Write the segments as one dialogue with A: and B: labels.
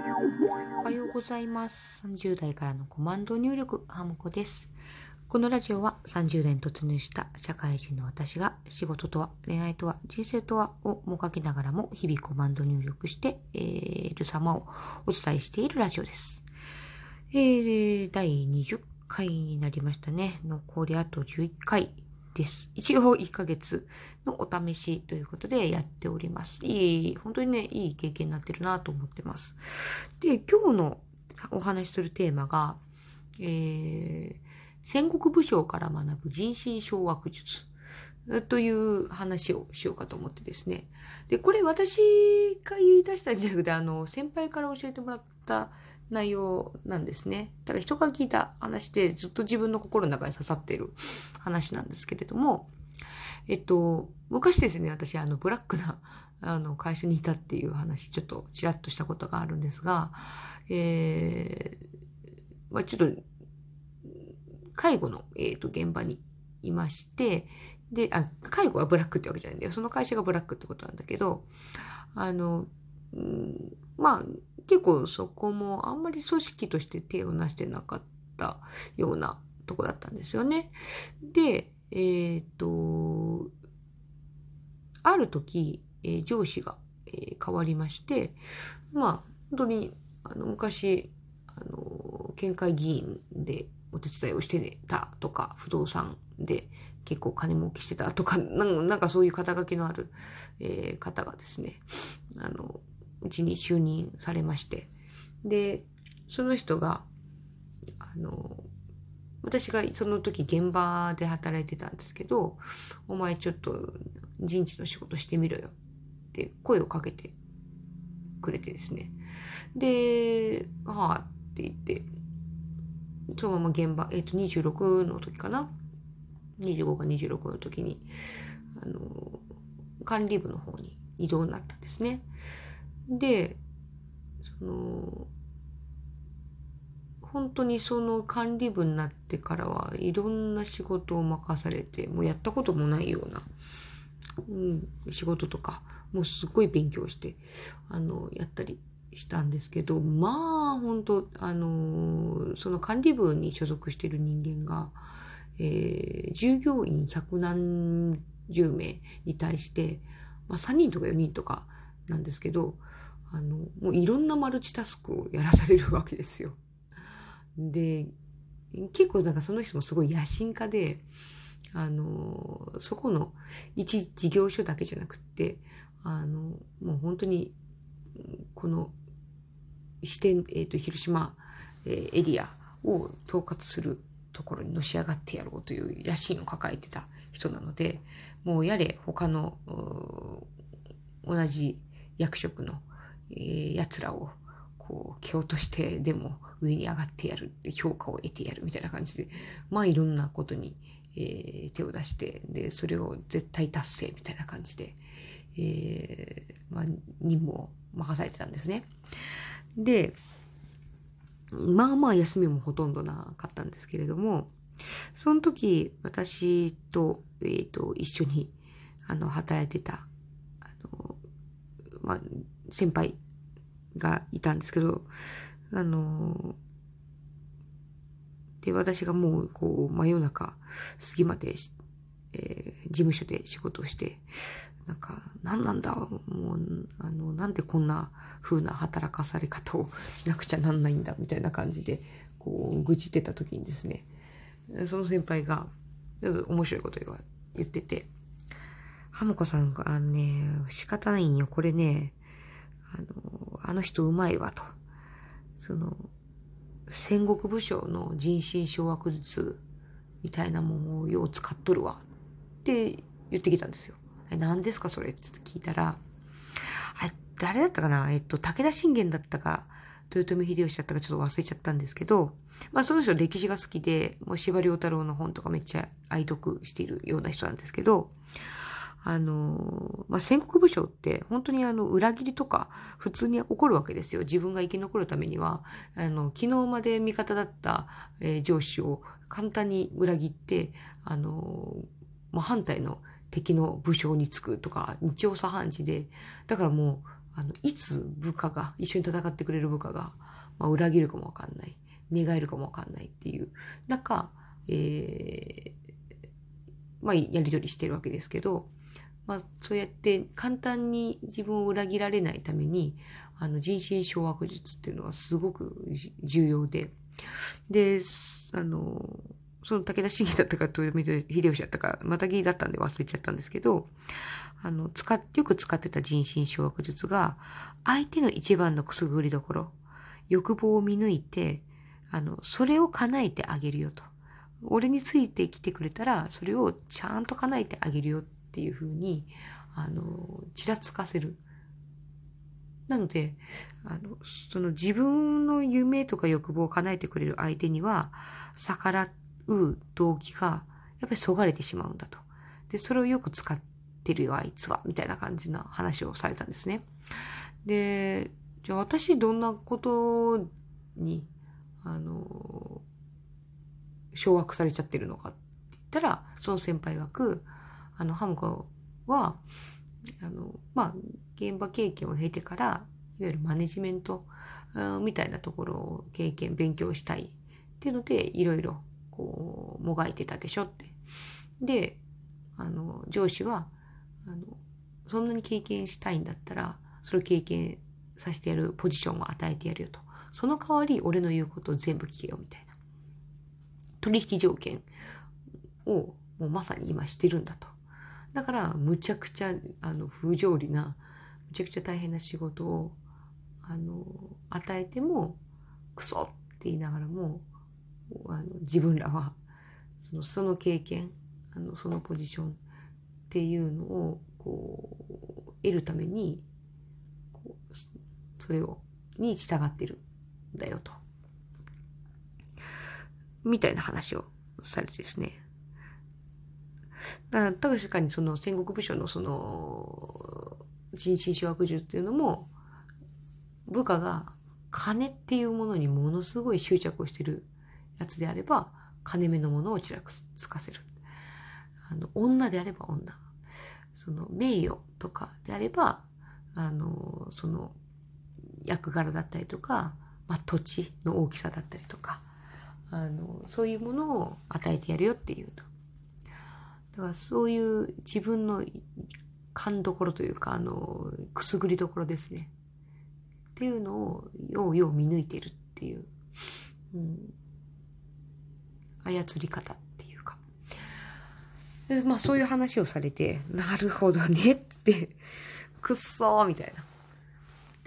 A: おはようございます。30代からのコマンド入力、ハムコです。このラジオは30代に突入した社会人の私が仕事とは恋愛とは人生とはをもがきながらも日々コマンド入力して、えー、る様をお伝えしているラジオです。えー、第20回になりましたね。残りあと11回です。一応1ヶ月のお試しということでやっております。いい、本当にね、いい経験になってるなと思ってます。で、今日のお話しするテーマが、えー、戦国武将から学ぶ人心掌握術という話をしようかと思ってですね。で、これ私が言い出したんじゃなくて、あの、先輩から教えてもらった内容なんですね。だから人から聞いた話でずっと自分の心の中に刺さっている話なんですけれども、えっと、昔ですね、私、あの、ブラックな、あの、会社にいたっていう話、ちょっとちらっとしたことがあるんですが、えー、まあちょっと、介護の、えっ、と、現場にいまして、で、あ、介護はブラックってわけじゃないんだよ。その会社がブラックってことなんだけど、あの、うん、まあ、結構そこもあんまり組織として手をなしてなかったようなとこだったんですよね。で、えっ、と、ある時、えー上司が、えー変わりまして、まあ、本当に、あの、昔、あの、県会議員でお手伝いをしてたとか、不動産で結構金儲けしてたとか、なんなんかそういう肩書きのある、えー方がですね、あの、うちに就任されまして、で、その人が、あの、私がその時現場で働いてたんですけど、お前ちょっと人事の仕事してみろよって声をかけてくれてですね。で、はあって言って、そのまま現場、えっ、と26の時かな ?25 か26の時に、あの、管理部の方に移動になったんですね。で、その、本当にその管理部になってからはいろんな仕事を任されて、もうやったこともないような、うん、仕事とか、もうすっごい勉強して、あの、やったりしたんですけど、まあ、本当あの、その管理部に所属している人間が、えー従業員百何十名に対して、まあ3人とか4人とかなんですけど、あの、もういろんなマルチタスクをやらされるわけですよ。で、結構なんかその人もすごい野心家で、あの、そこの一事業所だけじゃなくて、あの、もう本当に、この支店、えっ、と、広島、えーエリアを統括するところにのし上がってやろうという野心を抱えてた人なので、もうやれ他の同じ役職の、えー奴らをこう蹴落としてでも上に上がってやるって評価を得てやるみたいな感じで、まあいろんなことに、えー手を出して、で、それを絶対達成みたいな感じで、えーまあ任務を任されてたんですね。で、まあまあ休みもほとんどなかったんですけれども、その時、私と、えっ、と、一緒に、あの、働いてた、あの、まあ、先輩がいたんですけど、あの、で、私がもう、こう、真夜中、過ぎまで、えー事務所で仕事をして、なんか、何なんだ、もう、あの、なんでこんな風な働かされ方をしなくちゃなんないんだ、みたいな感じで、こう、愚痴ってた時にですね、その先輩が、ちょっと面白いこと言ってて、ハムコさんが、あのね、仕方ないんよ、これね、あの、あの人うまいわと。その、戦国武将の人心掌握術みたいなもんをよう使っとるわって言ってきたんですよ。え何ですかそれって聞いたら、あ、誰だったかな？えっと、武田信玄だったか、豊臣秀吉だったかちょっと忘れちゃったんですけど、まあその人歴史が好きで、もう司馬太郎の本とかめっちゃ愛読しているような人なんですけど、あの、まあ、戦国武将って本当にあの裏切りとか普通に起こるわけですよ。自分が生き残るためには、あの、昨日まで味方だった、えー上司を簡単に裏切って、あの、まあ、反対の敵の武将につくとか、日常茶飯事で、だからもう、あの、いつ部下が、一緒に戦ってくれる部下が、まあ、裏切るかもわかんない。寝返るかもわかんないっていう中、えー、まあ、やりとりしてるわけですけど、まあ、そうやって簡単に自分を裏切られないために、あの、人心掌握術っていうのがすごく重要で、で、あの、その武田信玄だったか豊臣秀吉だったか、またぎだったんで忘れちゃったんですけど、あの、使っ、よく使ってた人心掌握術が、相手の一番のくすぐりどころ、欲望を見抜いて、あの、それを叶えてあげるよと。俺についてきてくれたら、それをちゃんと叶えてあげるよっていうふうに、あの、ちらつかせる。なので、あの、その自分の夢とか欲望を叶えてくれる相手には、逆らう動機が、やっぱりそがれてしまうんだと。で、それをよく使ってるよ、あいつは。みたいな感じな話をされたんですね。で、じゃあ私どんなことに、あの、掌握されちゃってるのかって言ったら、その先輩枠、あの、ハムコは、あの、まあ、現場経験を経てから、いわゆるマネジメントみたいなところを経験、勉強したいっていうので、いろいろ、こう、もがいてたでしょって。で、あの、上司は、あの、そんなに経験したいんだったら、それを経験させてやるポジションを与えてやるよと。その代わり俺の言うことを全部聞けよみたいな。取引条件をもうまさに今してるんだと。だから、むちゃくちゃ、あの、不条理な、むちゃくちゃ大変な仕事を、あの、与えても、クソって言いながらも、あの自分らは、その、その経験、あの、そのポジションっていうのを、こう、得るために、こうそれを、に従ってるんだよと。みたいな話をされてですね。だから確かにその戦国武将のその人心掌握術っていうのも部下が金っていうものにものすごい執着をしてるやつであれば金目のものをちらつかせる。あの女であれば女。その名誉とかであればあのその役柄だったりとか、まあ、土地の大きさだったりとかあのそういうものを与えてやるよっていうと。だからそういう自分の勘どころというか、あの、くすぐりどころですね。っていうのを、ようよう見抜いてるっていう、うん、操り方っていうか。でまあそういう話をされて、なるほどねって、くっそーみたいな。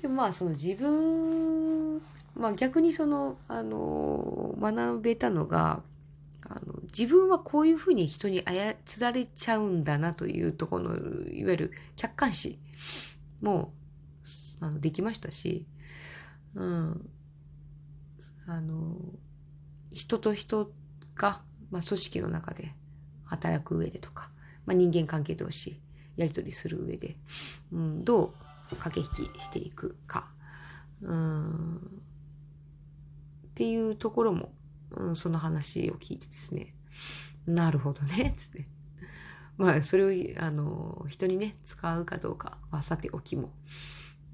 A: でまあその自分、まあ逆にその、あの、学べたのが、あの自分はこういうふうに人に操られちゃうんだなというところの、いわゆる客観視もあのできましたし、うん、あの、人と人が、まあ、組織の中で働く上でとか、まあ、人間関係同士やり取りする上で、うん、どう駆け引きしていくか、うん、っていうところもうん、その話を聞いてですね、なるほどね、つって。まあ、それを、あの、人にね、使うかどうかはさておきも、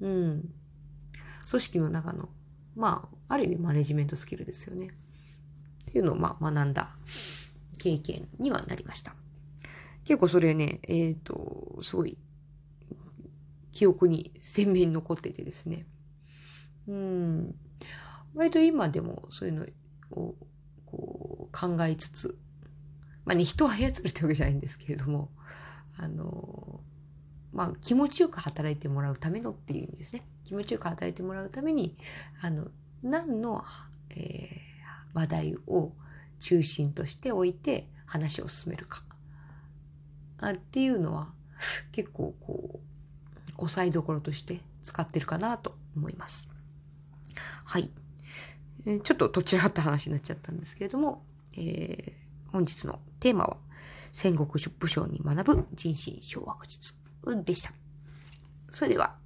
A: うん、組織の中の、まあ、ある意味マネジメントスキルですよね。っていうのを、まあ、学んだ経験にはなりました。結構それね、えっ、ー、と、すごい、記憶に鮮明に残っててですね。うん。割と今でもそういうのをこう考えつつ、まあね、人を操るってわけじゃないんですけれども、あの、まあ気持ちよく働いてもらうためのっていう意味ですね。気持ちよく働いてもらうために、あの、何の、えー、話題を中心としておいて話を進めるか。あっていうのは結構こう、押さえどころとして使ってるかなと思います。はい。ちょっとどちらった話になっちゃったんですけれども、えー、本日のテーマは、戦国武将に学ぶ人心掌握術でした。それでは、